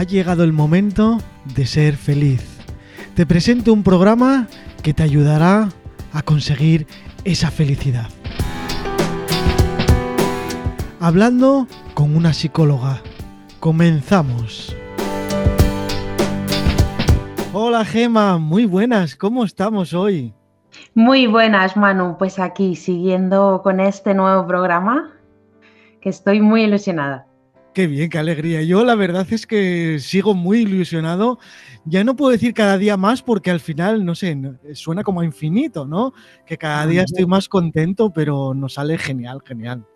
ha llegado el momento de ser feliz. Te presento un programa que te ayudará a conseguir esa felicidad. Hablando con una psicóloga. Comenzamos. Hola Gema, muy buenas, ¿cómo estamos hoy? Muy buenas, Manu. Pues aquí, siguiendo con este nuevo programa, que estoy muy ilusionada. Qué bien, qué alegría. Yo la verdad es que sigo muy ilusionado. Ya no puedo decir cada día más porque al final, no sé, suena como a infinito, ¿no? Que cada día estoy más contento, pero nos sale genial, genial.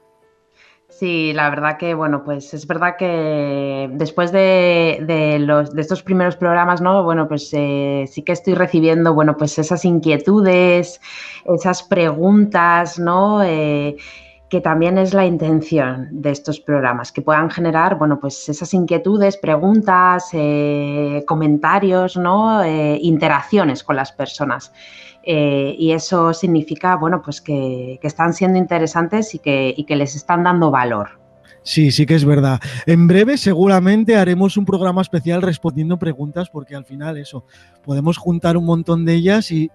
Sí, la verdad que, bueno, pues es verdad que después de, los, de estos primeros programas, ¿no? Bueno, pues eh, sí que estoy recibiendo, bueno, pues esas inquietudes, esas preguntas, ¿no? Eh, que también es la intención de estos programas, que puedan generar, bueno, pues esas inquietudes, preguntas, eh, comentarios, ¿no? interacciones con las personas. Eh, y eso significa, bueno, pues que, están siendo interesantes y que, les están dando valor. Sí, sí que es verdad. En breve seguramente haremos un programa especial respondiendo preguntas porque al final eso, podemos juntar un montón de ellas y,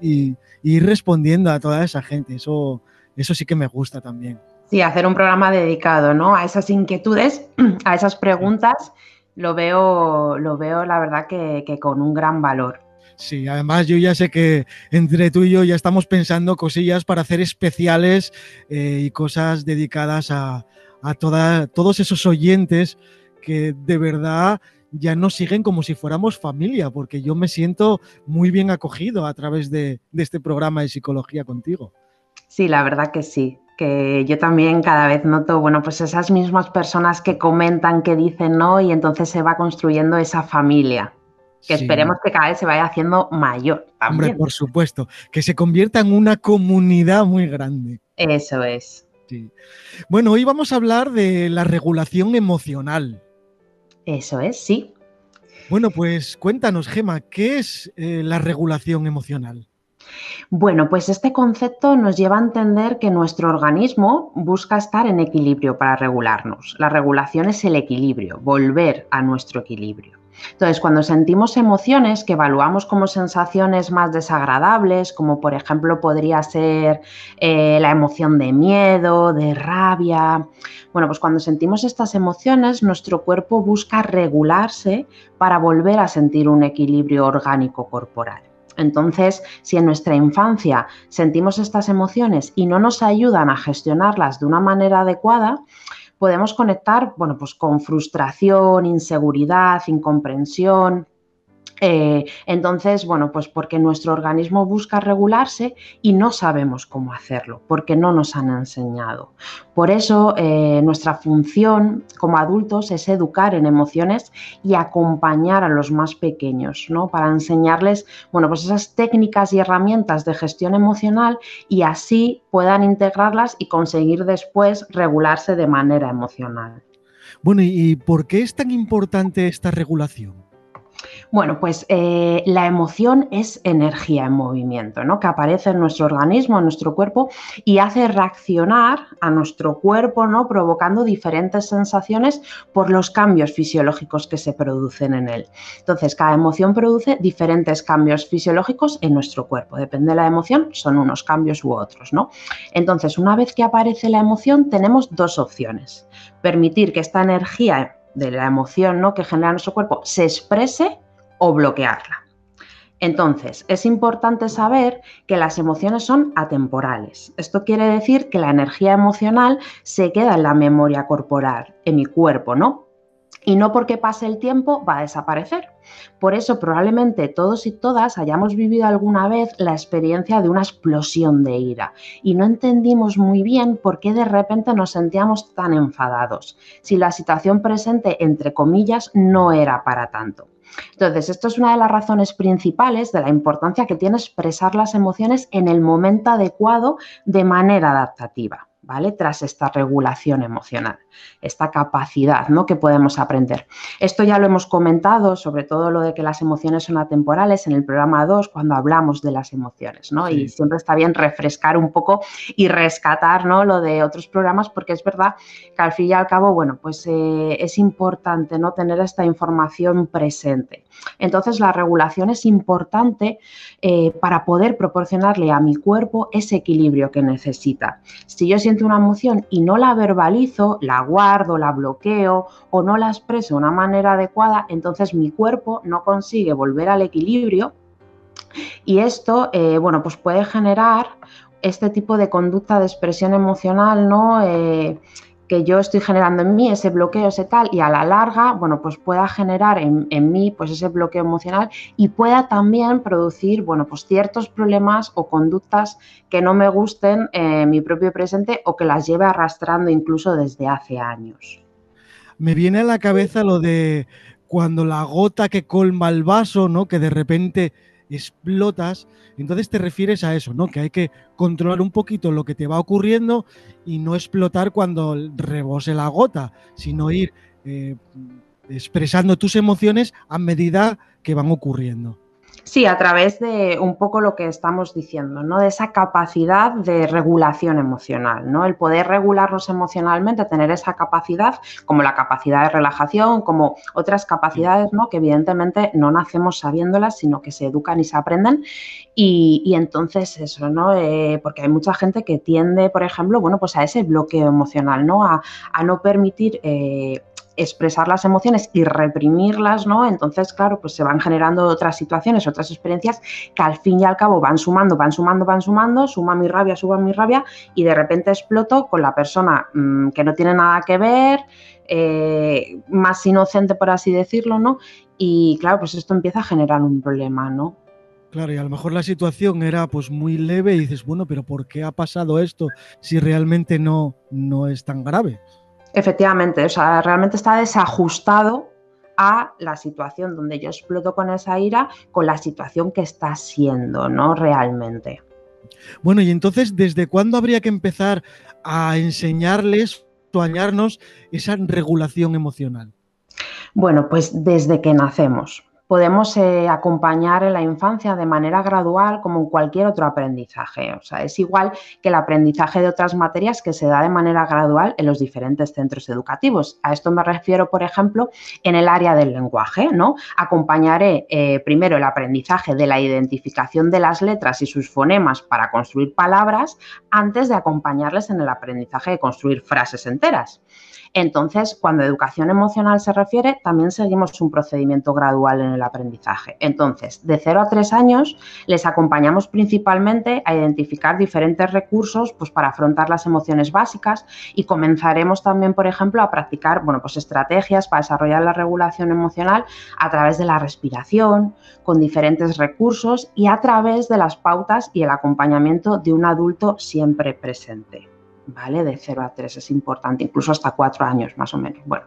ir respondiendo a toda esa gente. Eso, eso sí que me gusta también. Sí, hacer un programa dedicado ¿no? a esas inquietudes, a esas preguntas, lo veo, lo veo la verdad que con un gran valor. Sí, además yo ya sé que entre tú y yo ya estamos pensando cosillas para hacer especiales eh, y cosas dedicadas a, todos esos oyentes que de verdad ya nos siguen como si fuéramos familia, porque yo me siento muy bien acogido a través de, de este programa de psicología contigo. Sí, la verdad que sí, que yo también cada vez noto, bueno, pues esas mismas personas que comentan, que dicen, ¿no? Y entonces se va construyendo esa familia que esperemos que cada vez se vaya haciendo mayor. Hombre, por supuesto, que se convierta en una comunidad muy grande. Eso es. Bueno, hoy vamos a hablar de la regulación emocional. Eso es, sí. Bueno, pues cuéntanos, Gema, ¿qué es eh, la regulación emocional? Bueno, pues este concepto nos lleva a entender que nuestro organismo busca estar en equilibrio para regularnos. La regulación es el equilibrio, volver a nuestro equilibrio. Entonces, cuando sentimos emociones que evaluamos como sensaciones más desagradables, como por ejemplo podría ser eh, la emoción de miedo, de rabia, bueno, pues cuando sentimos estas emociones, nuestro cuerpo busca regularse para volver a sentir un equilibrio orgánico corporal. Entonces, si en nuestra infancia sentimos estas emociones y no nos ayudan a gestionarlas de una manera adecuada, podemos conectar, bueno, pues con frustración, inseguridad, incomprensión, eh, entonces, bueno, pues porque nuestro organismo busca regularse y no sabemos cómo hacerlo, porque no nos han enseñado. Por eso, eh, nuestra función como adultos es educar en emociones y acompañar a los más pequeños, ¿no? Para enseñarles, bueno, pues esas técnicas y herramientas de gestión emocional y así puedan integrarlas y conseguir después regularse de manera emocional. Bueno, ¿y por qué es tan importante esta regulación? Bueno, pues eh, la emoción es energía en movimiento, ¿no? Que aparece en nuestro organismo, en nuestro cuerpo y hace reaccionar a nuestro cuerpo, ¿no? Provocando diferentes sensaciones por los cambios fisiológicos que se producen en él. Entonces, cada emoción produce diferentes cambios fisiológicos en nuestro cuerpo. Depende de la emoción, son unos cambios u otros, ¿no? Entonces, una vez que aparece la emoción, tenemos dos opciones. Permitir que esta energía de la emoción ¿no? que genera nuestro cuerpo se exprese o bloquearla. Entonces, es importante saber que las emociones son atemporales. Esto quiere decir que la energía emocional se queda en la memoria corporal, en mi cuerpo, ¿no? y no porque pase el tiempo va a desaparecer. Por eso probablemente todos y todas hayamos vivido alguna vez la experiencia de una explosión de ira y no entendimos muy bien por qué de repente nos sentíamos tan enfadados, si la situación presente, entre comillas, no era para tanto. Entonces, esto es una de las razones principales de la importancia que tiene expresar las emociones en el momento adecuado de manera adaptativa. ¿Vale? Tras esta regulación emocional, esta capacidad, ¿no? Que podemos aprender. Esto ya lo hemos comentado, sobre todo lo de que las emociones son atemporales en el programa 2 cuando hablamos de las emociones, ¿no? Y siempre está bien refrescar un poco y rescatar, ¿no? Lo de otros programas porque es verdad que al fin y al cabo, bueno, pues eh, es importante, ¿no? Tener esta información presente. Entonces, la regulación es importante eh, para poder proporcionarle a mi cuerpo ese equilibrio que necesita. Si yo siento una emoción y no la verbalizo, la guardo, la bloqueo o no la expreso de una manera adecuada, entonces mi cuerpo no consigue volver al equilibrio y esto, eh, bueno, pues puede generar este tipo de conducta de expresión emocional, ¿no? Eh, que yo estoy generando en mí, ese bloqueo, ese tal, y a la larga, bueno, pues pueda generar en, mí pues ese bloqueo emocional y pueda también producir, bueno, pues ciertos problemas o conductas que no me gusten en mi propio presente o que las lleve arrastrando incluso desde hace años. Me viene a la cabeza lo de cuando la gota que colma el vaso, ¿no? Que de repente explotas, entonces te refieres a eso, ¿no? Que hay que controlar un poquito lo que te va ocurriendo y no explotar cuando rebose la gota, sino ir eh, expresando tus emociones a medida que van ocurriendo. Sí, a través de un poco lo que estamos diciendo, ¿no? De esa capacidad de regulación emocional, ¿no? El poder regularnos emocionalmente, tener esa capacidad, como la capacidad de relajación, como otras capacidades, ¿no? Que evidentemente no nacemos sabiéndolas, sino que se educan y se aprenden. Y, entonces eso, ¿no? Eh, porque hay mucha gente que tiende, por ejemplo, bueno, pues a ese bloqueo emocional, ¿no? A, no permitir eh, expresar las emociones y reprimirlas, ¿no? Entonces, claro, pues se van generando otras situaciones, otras experiencias que al fin y al cabo van sumando, van sumando, van sumando, suma mi rabia, suma mi rabia y de repente exploto con la persona mm, que no tiene nada que ver, eh, más inocente, por así decirlo, ¿no? Y claro, pues esto empieza a generar un problema, ¿no? Claro, y a lo mejor la situación era pues muy leve y dices, bueno, pero ¿por qué ha pasado esto si realmente no, no es tan grave? Efectivamente, o sea, realmente está desajustado a la situación donde yo exploto con esa ira, con la situación que está siendo, ¿no? Realmente. Bueno, y entonces, ¿desde cuándo habría que empezar a enseñarles, soñarnos esa regulación emocional? Bueno, pues desde que nacemos podemos eh, acompañar en la infancia de manera gradual como en cualquier otro aprendizaje. O sea, es igual que el aprendizaje de otras materias que se da de manera gradual en los diferentes centros educativos. A esto me refiero, por ejemplo, en el área del lenguaje, ¿no? Acompañaré eh, primero el aprendizaje de la identificación de las letras y sus fonemas para construir palabras antes de acompañarles en el aprendizaje de construir frases enteras. Entonces, cuando educación emocional se refiere, también seguimos un procedimiento gradual en el aprendizaje. Entonces, de 0 a 3 años les acompañamos principalmente a identificar diferentes recursos pues, para afrontar las emociones básicas y comenzaremos también, por ejemplo, a practicar bueno, pues, estrategias para desarrollar la regulación emocional a través de la respiración, con diferentes recursos y a través de las pautas y el acompañamiento de un adulto siempre presente. ¿Vale? De 0 a 3 es importante, incluso hasta 4 años más o menos. Bueno,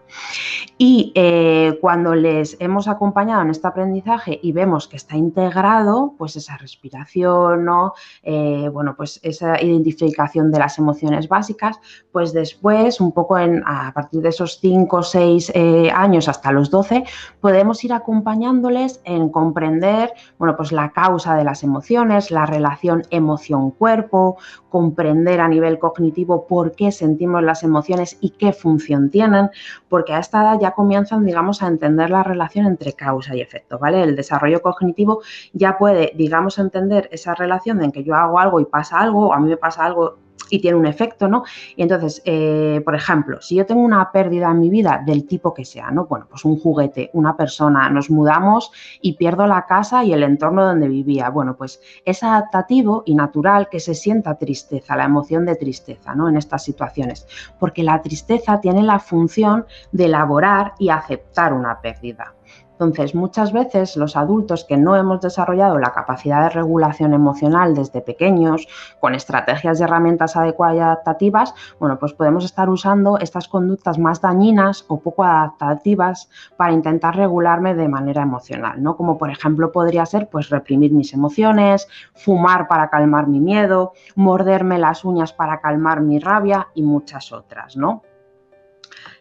y eh, cuando les hemos acompañado en este aprendizaje y vemos que está integrado, pues esa respiración, ¿no? Eh, bueno, pues esa identificación de las emociones básicas, pues después, un poco en, a partir de esos 5 o 6 años hasta los 12, podemos ir acompañándoles en comprender, bueno, pues la causa de las emociones, la relación emoción-cuerpo, comprender a nivel cognitivo por qué sentimos las emociones y qué función tienen, porque a esta edad ya comienzan, digamos, a entender la relación entre causa y efecto, ¿vale? El desarrollo cognitivo ya puede, digamos, entender esa relación en que yo hago algo y pasa algo, o a mí me pasa algo y tiene un efecto, ¿no? Y entonces, eh, por ejemplo, si yo tengo una pérdida en mi vida del tipo que sea, ¿no? Bueno, pues un juguete, una persona, nos mudamos y pierdo la casa y el entorno donde vivía. Bueno, pues es adaptativo y natural que se sienta tristeza, la emoción de tristeza, ¿no? En estas situaciones, porque la tristeza tiene la función de elaborar y aceptar una pérdida. Entonces, muchas veces los adultos que no hemos desarrollado la capacidad de regulación emocional desde pequeños, con estrategias y herramientas adecuadas y adaptativas, bueno, pues podemos estar usando estas conductas más dañinas o poco adaptativas para intentar regularme de manera emocional, ¿no? Como por ejemplo podría ser pues reprimir mis emociones, fumar para calmar mi miedo, morderme las uñas para calmar mi rabia y muchas otras, ¿no?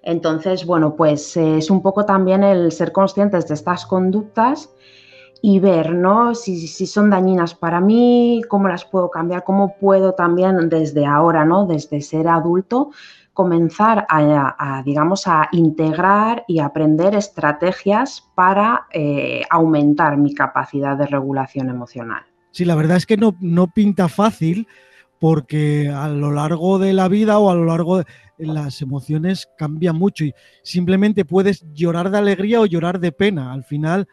Entonces, bueno, pues eh, es un poco también el ser conscientes de estas conductas y ver, ¿no? Si, son dañinas para mí, cómo las puedo cambiar, cómo puedo también desde ahora, ¿no? Desde ser adulto, comenzar a, digamos, a integrar y aprender estrategias para eh, aumentar mi capacidad de regulación emocional. Sí, la verdad es que no, no pinta fácil porque a lo largo de la vida o a lo largo de las emociones cambian mucho y simplemente puedes llorar de alegría o llorar de pena. Al final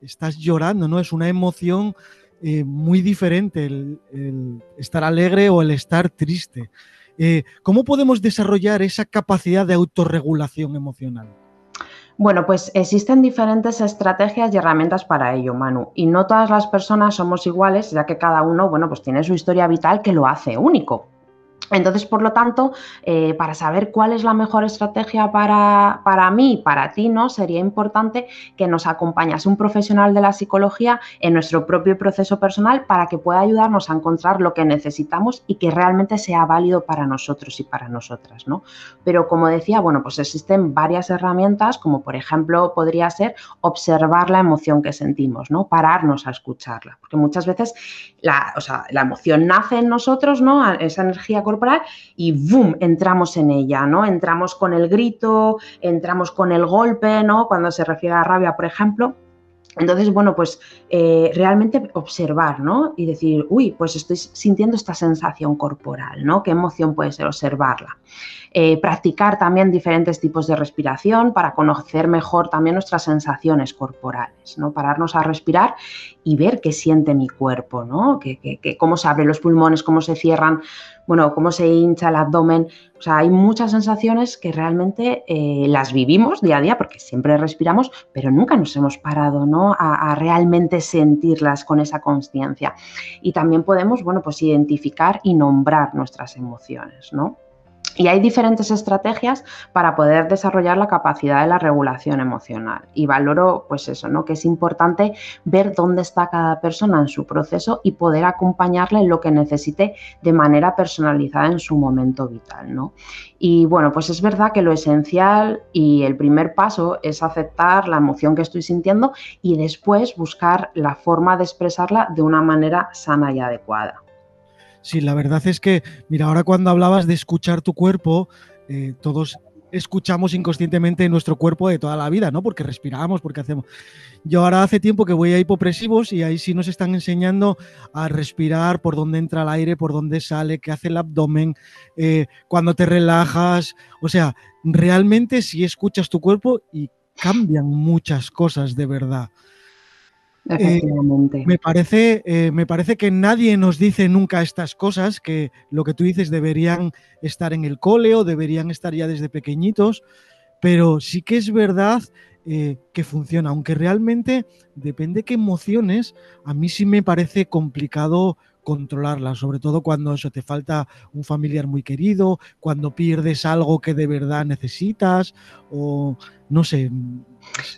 estás llorando, ¿no? Es una emoción eh, muy diferente el, estar alegre o el estar triste. Eh, ¿Cómo podemos desarrollar esa capacidad de autorregulación emocional? Bueno, pues existen diferentes estrategias y herramientas para ello, Manu, y no todas las personas somos iguales, ya que cada uno, bueno, pues tiene su historia vital que lo hace único. Entonces, por lo tanto, eh, para saber cuál es la mejor estrategia para, para mí, para ti, ¿no? Sería importante que nos acompañase un profesional de la psicología en nuestro propio proceso personal para que pueda ayudarnos a encontrar lo que necesitamos y que realmente sea válido para nosotros y para nosotras, ¿no? Pero como decía, bueno, pues existen varias herramientas, como por ejemplo podría ser observar la emoción que sentimos, ¿no? Pararnos a escucharla, porque muchas veces la, o sea, la emoción nace en nosotros, ¿no? Esa energía y ¡boom! entramos en ella, ¿no? Entramos con el grito, entramos con el golpe, ¿no? Cuando se refiere a rabia, por ejemplo. Entonces, bueno, pues eh, realmente observar, ¿no? Y decir, uy, pues estoy sintiendo esta sensación corporal, ¿no? ¿Qué emoción puede ser observarla? Eh, practicar también diferentes tipos de respiración para conocer mejor también nuestras sensaciones corporales, ¿no? Pararnos a respirar y ver qué siente mi cuerpo, ¿no? cómo se abren los pulmones, cómo se cierran, bueno, cómo se hincha el abdomen. O sea, hay muchas sensaciones que realmente eh, las vivimos día a día porque siempre respiramos, pero nunca nos hemos parado, ¿no? A, a realmente sentirlas con esa conciencia. Y también podemos, bueno, pues identificar y nombrar nuestras emociones, ¿no? Y hay diferentes estrategias para poder desarrollar la capacidad de la regulación emocional. Y valoro, pues eso, ¿no? Que es importante ver dónde está cada persona en su proceso y poder acompañarle en lo que necesite de manera personalizada en su momento vital, ¿no? Y bueno, pues es verdad que lo esencial y el primer paso es aceptar la emoción que estoy sintiendo y después buscar la forma de expresarla de una manera sana y adecuada. Sí, la verdad es que, mira, ahora cuando hablabas de escuchar tu cuerpo, eh, todos escuchamos inconscientemente nuestro cuerpo de toda la vida, ¿no? Porque respiramos, porque hacemos. Yo ahora hace tiempo que voy a hipopresivos y ahí sí nos están enseñando a respirar, por dónde entra el aire, por dónde sale, qué hace el abdomen, eh, cuando te relajas. O sea, realmente si escuchas tu cuerpo y cambian muchas cosas de verdad. Eh, me, parece, eh, me parece que nadie nos dice nunca estas cosas, que lo que tú dices deberían estar en el cole o deberían estar ya desde pequeñitos, pero sí que es verdad eh, que funciona, aunque realmente depende qué emociones, a mí sí me parece complicado controlarlas, sobre todo cuando eso te falta un familiar muy querido, cuando pierdes algo que de verdad necesitas o no sé,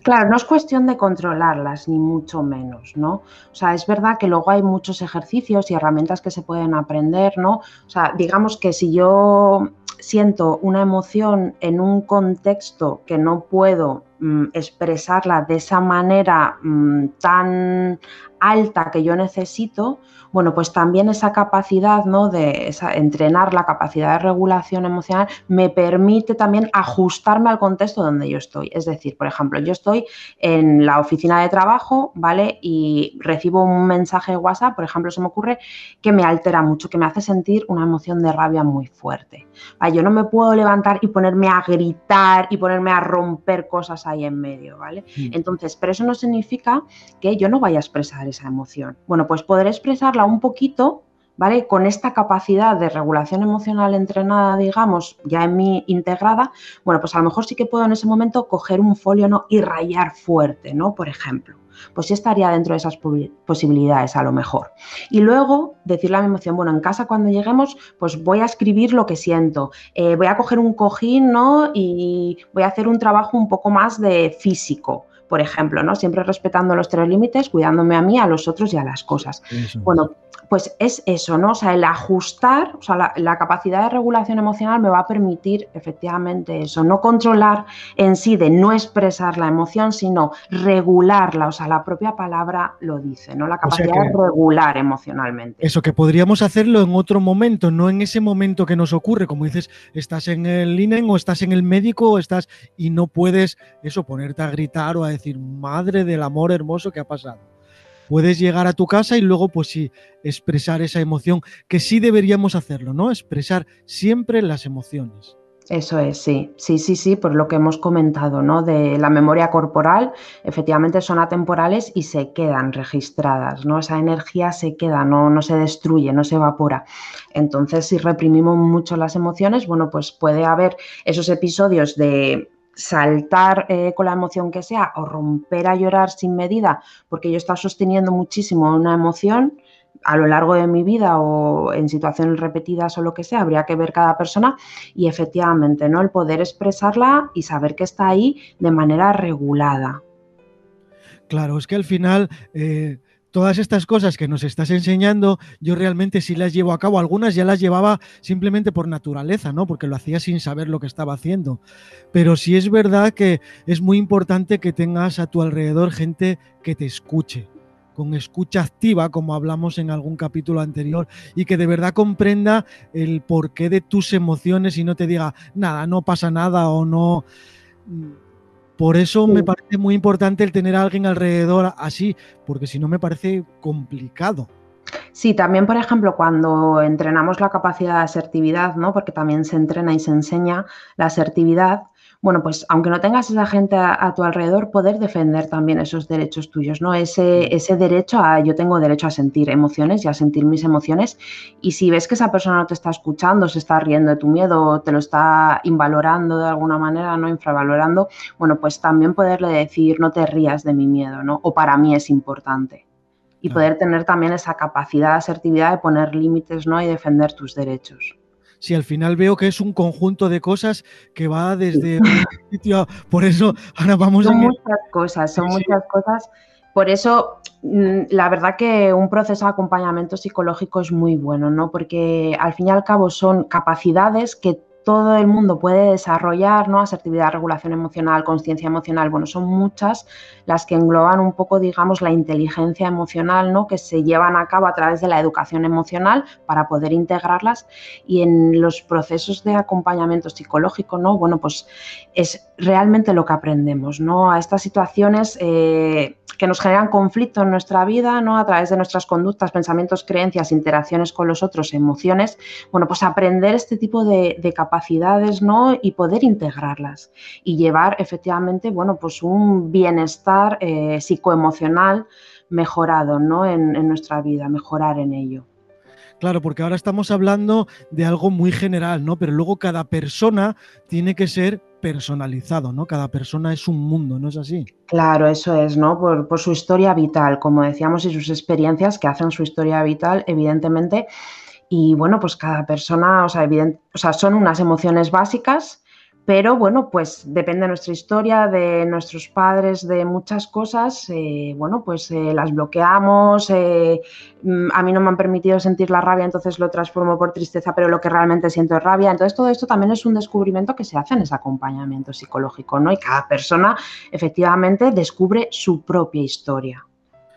Claro, no es cuestión de controlarlas, ni mucho menos, ¿no? O sea, es verdad que luego hay muchos ejercicios y herramientas que se pueden aprender, ¿no? O sea, digamos que si yo siento una emoción en un contexto que no puedo mm, expresarla de esa manera mm, tan alta que yo necesito, bueno, pues también esa capacidad, ¿no? De entrenar la capacidad de regulación emocional me permite también ajustarme al contexto donde yo estoy. Es decir, por ejemplo, yo estoy en la oficina de trabajo, ¿vale? Y recibo un mensaje de WhatsApp, por ejemplo, se me ocurre que me altera mucho, que me hace sentir una emoción de rabia muy fuerte. Yo no me puedo levantar y ponerme a gritar y ponerme a romper cosas ahí en medio, ¿vale? Mm. Entonces, pero eso no significa que yo no vaya a expresar esa emoción. Bueno, pues poder expresarla un poquito ¿vale? Con esta capacidad de regulación emocional entrenada, digamos, ya en mí integrada, bueno, pues a lo mejor sí que puedo en ese momento coger un folio ¿no? y rayar fuerte, ¿no? Por ejemplo. Pues sí estaría dentro de esas posibilidades a lo mejor. Y luego decirle a mi emoción, bueno, en casa cuando lleguemos, pues voy a escribir lo que siento, eh, voy a coger un cojín, ¿no? Y voy a hacer un trabajo un poco más de físico por ejemplo, ¿no? Siempre respetando los tres límites, cuidándome a mí, a los otros y a las cosas. Bueno, pues es eso, ¿no? O sea, el ajustar, o sea, la, capacidad de regulación emocional me va a permitir efectivamente eso, no controlar en sí de no expresar la emoción, sino regularla, o sea, la propia palabra lo dice, ¿no? La capacidad de regular emocionalmente. Eso, que podríamos hacerlo en otro momento, no en ese momento que nos ocurre, como dices, estás en el INEN o estás en el médico o estás y no puedes eso, ponerte a gritar o a decir, madre del amor hermoso que ha pasado puedes llegar a tu casa y luego, pues sí, expresar esa emoción, que sí deberíamos hacerlo, ¿no? Expresar siempre las emociones. Eso es, sí, sí, sí, sí, por lo que hemos comentado, ¿no? De la memoria corporal, efectivamente son atemporales y se quedan registradas, ¿no? Esa energía se queda, no, no se destruye, no se evapora. Entonces, si reprimimos mucho las emociones, bueno, pues puede haber esos episodios de saltar eh, con la emoción que sea o romper a llorar sin medida porque yo estaba sosteniendo muchísimo una emoción a lo largo de mi vida o en situaciones repetidas o lo que sea, habría que ver cada persona y efectivamente, ¿no? El poder expresarla y saber que está ahí de manera regulada. Claro, es que al final eh, todas estas cosas que nos estás enseñando, yo realmente sí las llevo a cabo. Algunas ya las llevaba simplemente por naturaleza, ¿no? Porque lo hacía sin saber lo que estaba haciendo. Pero sí es verdad que es muy importante que tengas a tu alrededor gente que te escuche con escucha activa, como hablamos en algún capítulo anterior, y que de verdad comprenda el porqué de tus emociones y no te diga, nada, no pasa nada o no por eso me parece muy importante el tener a alguien alrededor así, porque si no me parece complicado. Sí, también, por ejemplo, cuando entrenamos la capacidad de asertividad, ¿no? Porque también se entrena y se enseña la asertividad, bueno, pues aunque no tengas esa gente a, tu alrededor, poder defender también esos derechos tuyos, ¿no? Ese, ese derecho a, yo tengo derecho a sentir emociones y a sentir mis emociones. Y si ves que esa persona no te está escuchando, se está riendo de tu miedo, te lo está invalorando de alguna manera, ¿no? Infravalorando, bueno, pues también poderle decir, no te rías de mi miedo, ¿no? O para mí es importante. Y poder tener también esa capacidad de asertividad de poner límites, ¿no? Y defender tus derechos si al final veo que es un conjunto de cosas que va desde un sitio, por eso ahora vamos son muchas cosas, son muchas cosas. Por eso, mm, la verdad que un proceso de acompañamiento psicológico es muy bueno, ¿no? Porque al fin y al cabo son capacidades que todo el mundo puede desarrollar, ¿no? Asertividad, regulación emocional, conciencia emocional, bueno, son muchas las que engloban un poco, digamos, la inteligencia emocional, ¿no? Que se llevan a cabo a través de la educación emocional para poder integrarlas y en los procesos de acompañamiento psicológico, ¿no? Bueno, pues es realmente lo que aprendemos, ¿no? A estas situaciones eh, que nos generan conflicto en nuestra vida, ¿no? A través de nuestras conductas, pensamientos, creencias, interacciones con los otros, emociones, bueno, pues aprender este tipo de, de capacidades capacidades, ¿no? Y poder integrarlas y llevar efectivamente, bueno, pues un bienestar eh, psicoemocional mejorado, ¿no? En, en nuestra vida, mejorar en ello. Claro, porque ahora estamos hablando de algo muy general, ¿no? Pero luego cada persona tiene que ser personalizado, ¿no? Cada persona es un mundo, ¿no es así? Claro, eso es, ¿no? Por, por su historia vital, como decíamos, y sus experiencias que hacen su historia vital, evidentemente, y bueno, pues cada persona, o sea, evidente, o sea, son unas emociones básicas, pero bueno, pues depende de nuestra historia, de nuestros padres, de muchas cosas, eh, bueno, pues eh, las bloqueamos, eh, mm, a mí no me han permitido sentir la rabia, entonces lo transformo por tristeza, pero lo que realmente siento es rabia. Entonces todo esto también es un descubrimiento que se hace en ese acompañamiento psicológico, ¿no? Y cada persona efectivamente descubre su propia historia.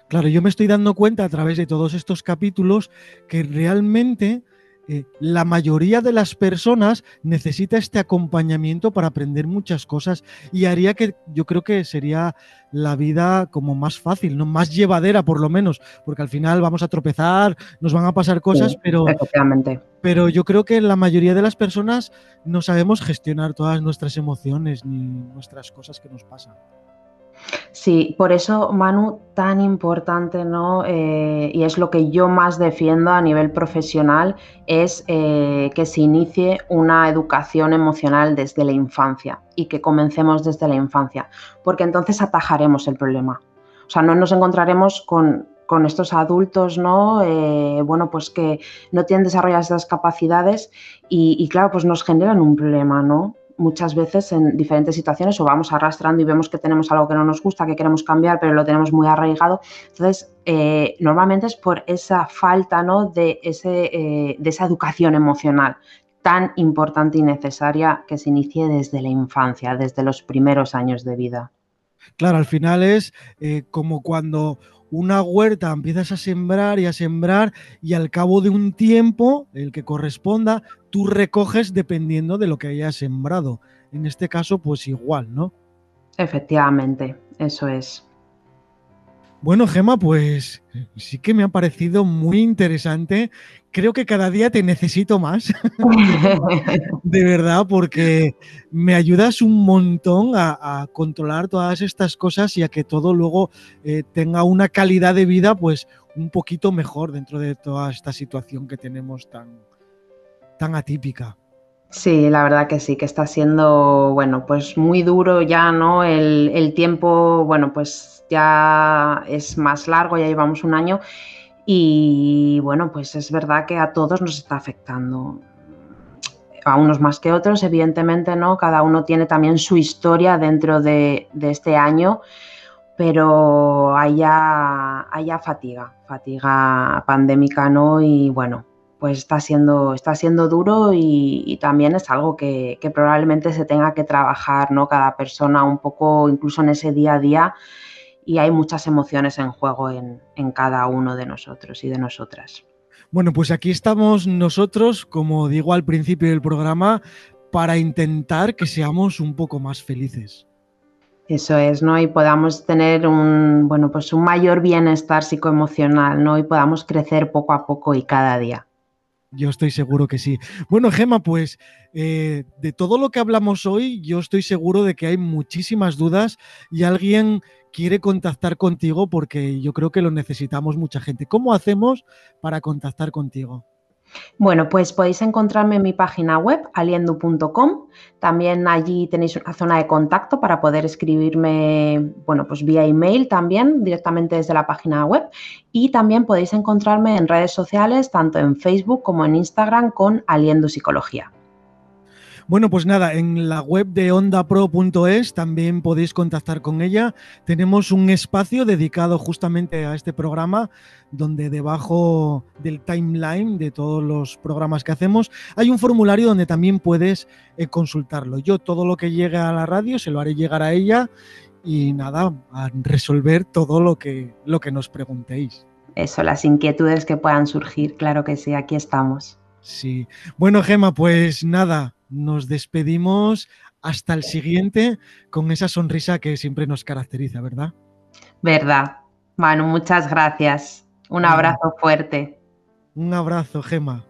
Claro, yo me estoy dando cuenta a través de todos estos capítulos que realmente eh, la mayoría de las personas necesita este acompañamiento para aprender muchas cosas y haría que yo creo que sería la vida como más fácil, no más llevadera por lo menos, porque al final vamos a tropezar, nos van a pasar cosas, pero pero yo creo que la mayoría de las personas no sabemos gestionar todas nuestras emociones ni nuestras cosas que nos pasan. Sí, por eso, Manu, tan importante, ¿no? Eh, y es lo que yo más defiendo a nivel profesional, es eh, que se inicie una educación emocional desde la infancia y que comencemos desde la infancia, porque entonces atajaremos el problema. O sea, no nos encontraremos con, estos adultos, ¿no? Eh, bueno, pues que no tienen desarrolladas esas capacidades y, claro, pues nos generan un problema, ¿no? Muchas veces en diferentes situaciones o vamos arrastrando y vemos que tenemos algo que no nos gusta, que queremos cambiar, pero lo tenemos muy arraigado. Entonces, eh, normalmente es por esa falta ¿no? de, ese, eh, de esa educación emocional tan importante y necesaria que se inicie desde la infancia, desde los primeros años de vida. Claro, al final es eh, como cuando una huerta empiezas a sembrar y a sembrar y al cabo de un tiempo, el que corresponda, tú recoges dependiendo de lo que hayas sembrado. En este caso, pues igual, ¿no? Efectivamente, eso es. Bueno, Gema, pues sí que me ha parecido muy interesante. Creo que cada día te necesito más, de verdad, porque me ayudas un montón a, controlar todas estas cosas y a que todo luego eh, tenga una calidad de vida, pues un poquito mejor dentro de toda esta situación que tenemos tan, tan atípica. Sí, la verdad que sí, que está siendo, bueno, pues muy duro ya, ¿no? El, tiempo, bueno, pues ya es más largo, ya llevamos un año y bueno, pues es verdad que a todos nos está afectando. A unos más que otros, evidentemente, ¿no? Cada uno tiene también su historia dentro de, este año, pero haya, haya fatiga, fatiga pandémica, ¿no? Y bueno, pues está siendo, está siendo duro y, también es algo que, que, probablemente se tenga que trabajar, ¿no? Cada persona un poco, incluso en ese día a día, y hay muchas emociones en juego en, cada uno de nosotros y de nosotras. Bueno, pues aquí estamos nosotros, como digo al principio del programa, para intentar que seamos un poco más felices. Eso es, ¿no? Y podamos tener un, bueno, pues un mayor bienestar psicoemocional, ¿no? Y podamos crecer poco a poco y cada día. Yo estoy seguro que sí. Bueno, Gema, pues eh, de todo lo que hablamos hoy, yo estoy seguro de que hay muchísimas dudas y alguien quiere contactar contigo porque yo creo que lo necesitamos mucha gente. ¿Cómo hacemos para contactar contigo? Bueno, pues podéis encontrarme en mi página web, aliendu.com. También allí tenéis una zona de contacto para poder escribirme, bueno, pues vía email también, directamente desde la página web. Y también podéis encontrarme en redes sociales, tanto en Facebook como en Instagram, con Aliendu Psicología. Bueno, pues nada, en la web de ondapro.es también podéis contactar con ella. Tenemos un espacio dedicado justamente a este programa, donde debajo del timeline de todos los programas que hacemos hay un formulario donde también puedes eh, consultarlo. Yo todo lo que llegue a la radio se lo haré llegar a ella y nada, a resolver todo lo que, lo que nos preguntéis. Eso, las inquietudes que puedan surgir, claro que sí, aquí estamos. Sí. Bueno, Gema, pues nada, nos despedimos hasta el siguiente con esa sonrisa que siempre nos caracteriza, ¿verdad? Verdad. Manu, muchas gracias. Un abrazo fuerte. Un abrazo, Gema.